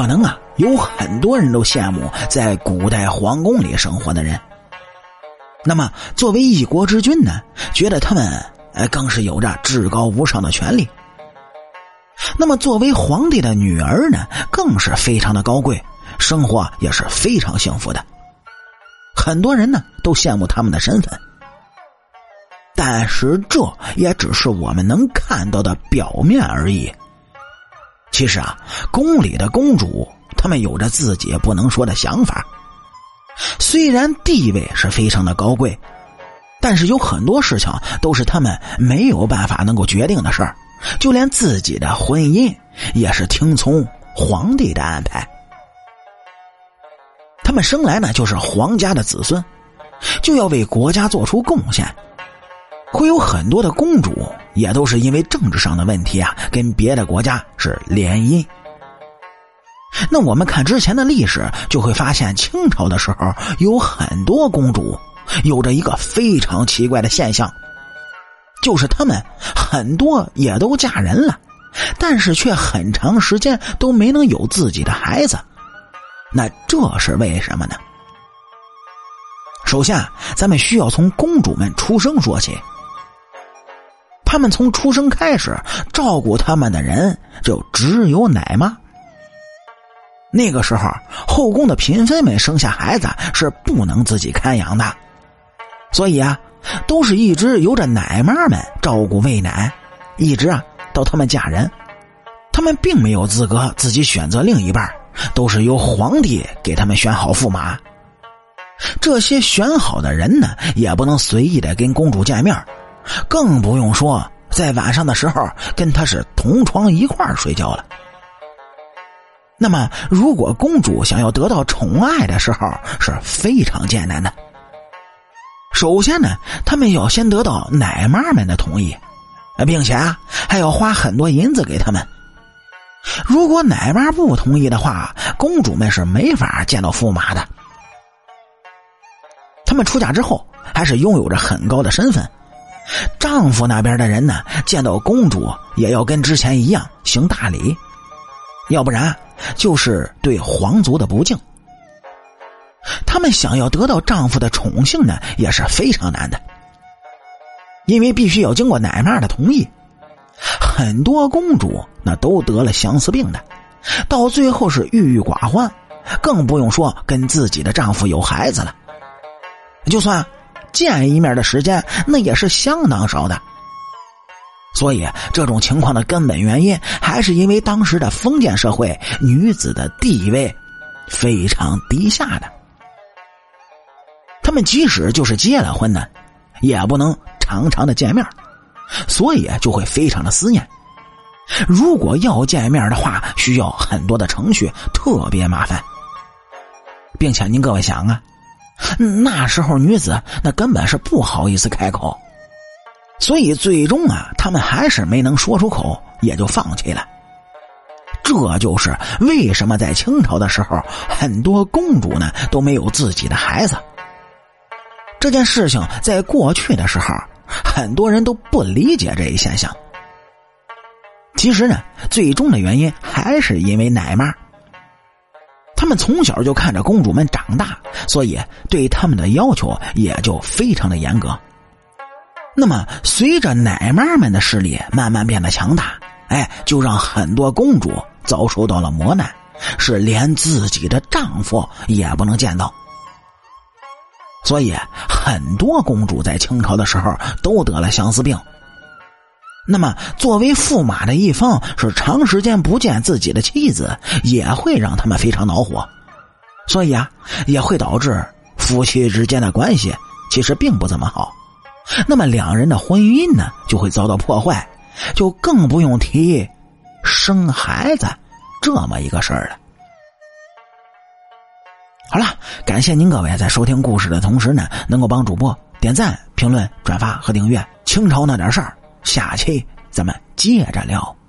可能啊，有很多人都羡慕在古代皇宫里生活的人。那么，作为一国之君呢，觉得他们呃更是有着至高无上的权利。那么，作为皇帝的女儿呢，更是非常的高贵，生活也是非常幸福的。很多人呢都羡慕他们的身份，但是这也只是我们能看到的表面而已。其实啊，宫里的公主，她们有着自己不能说的想法。虽然地位是非常的高贵，但是有很多事情都是他们没有办法能够决定的事儿，就连自己的婚姻也是听从皇帝的安排。他们生来呢就是皇家的子孙，就要为国家做出贡献。会有很多的公主，也都是因为政治上的问题啊，跟别的国家是联姻。那我们看之前的历史，就会发现清朝的时候有很多公主，有着一个非常奇怪的现象，就是她们很多也都嫁人了，但是却很长时间都没能有自己的孩子。那这是为什么呢？首先，咱们需要从公主们出生说起。他们从出生开始，照顾他们的人就只有奶妈。那个时候，后宫的嫔妃们生下孩子是不能自己看养的，所以啊，都是一直由着奶妈们照顾喂奶，一直啊到他们嫁人。他们并没有资格自己选择另一半，都是由皇帝给他们选好驸马。这些选好的人呢，也不能随意的跟公主见面。更不用说在晚上的时候跟他是同床一块睡觉了。那么，如果公主想要得到宠爱的时候是非常艰难的。首先呢，他们要先得到奶妈们的同意，并且啊还要花很多银子给他们。如果奶妈不同意的话，公主们是没法见到驸马的。他们出嫁之后，还是拥有着很高的身份。丈夫那边的人呢，见到公主也要跟之前一样行大礼，要不然就是对皇族的不敬。他们想要得到丈夫的宠幸呢，也是非常难的，因为必须要经过奶妈的同意。很多公主那都得了相思病的，到最后是郁郁寡欢，更不用说跟自己的丈夫有孩子了。就算。见一面的时间那也是相当少的，所以这种情况的根本原因还是因为当时的封建社会女子的地位非常低下的，他们即使就是结了婚呢，也不能常常的见面，所以就会非常的思念。如果要见面的话，需要很多的程序，特别麻烦，并且您各位想啊。那时候女子那根本是不好意思开口，所以最终啊，他们还是没能说出口，也就放弃了。这就是为什么在清朝的时候，很多公主呢都没有自己的孩子。这件事情在过去的时候，很多人都不理解这一现象。其实呢，最终的原因还是因为奶妈。他们从小就看着公主们长大，所以对他们的要求也就非常的严格。那么，随着奶妈们的势力慢慢变得强大，哎，就让很多公主遭受到了磨难，是连自己的丈夫也不能见到。所以，很多公主在清朝的时候都得了相思病。那么，作为驸马的一方，是长时间不见自己的妻子，也会让他们非常恼火，所以啊，也会导致夫妻之间的关系其实并不怎么好。那么，两人的婚姻呢，就会遭到破坏，就更不用提生孩子这么一个事儿了。好了，感谢您各位在收听故事的同时呢，能够帮主播点赞、评论、转发和订阅。清朝那点事儿。下期咱们接着聊。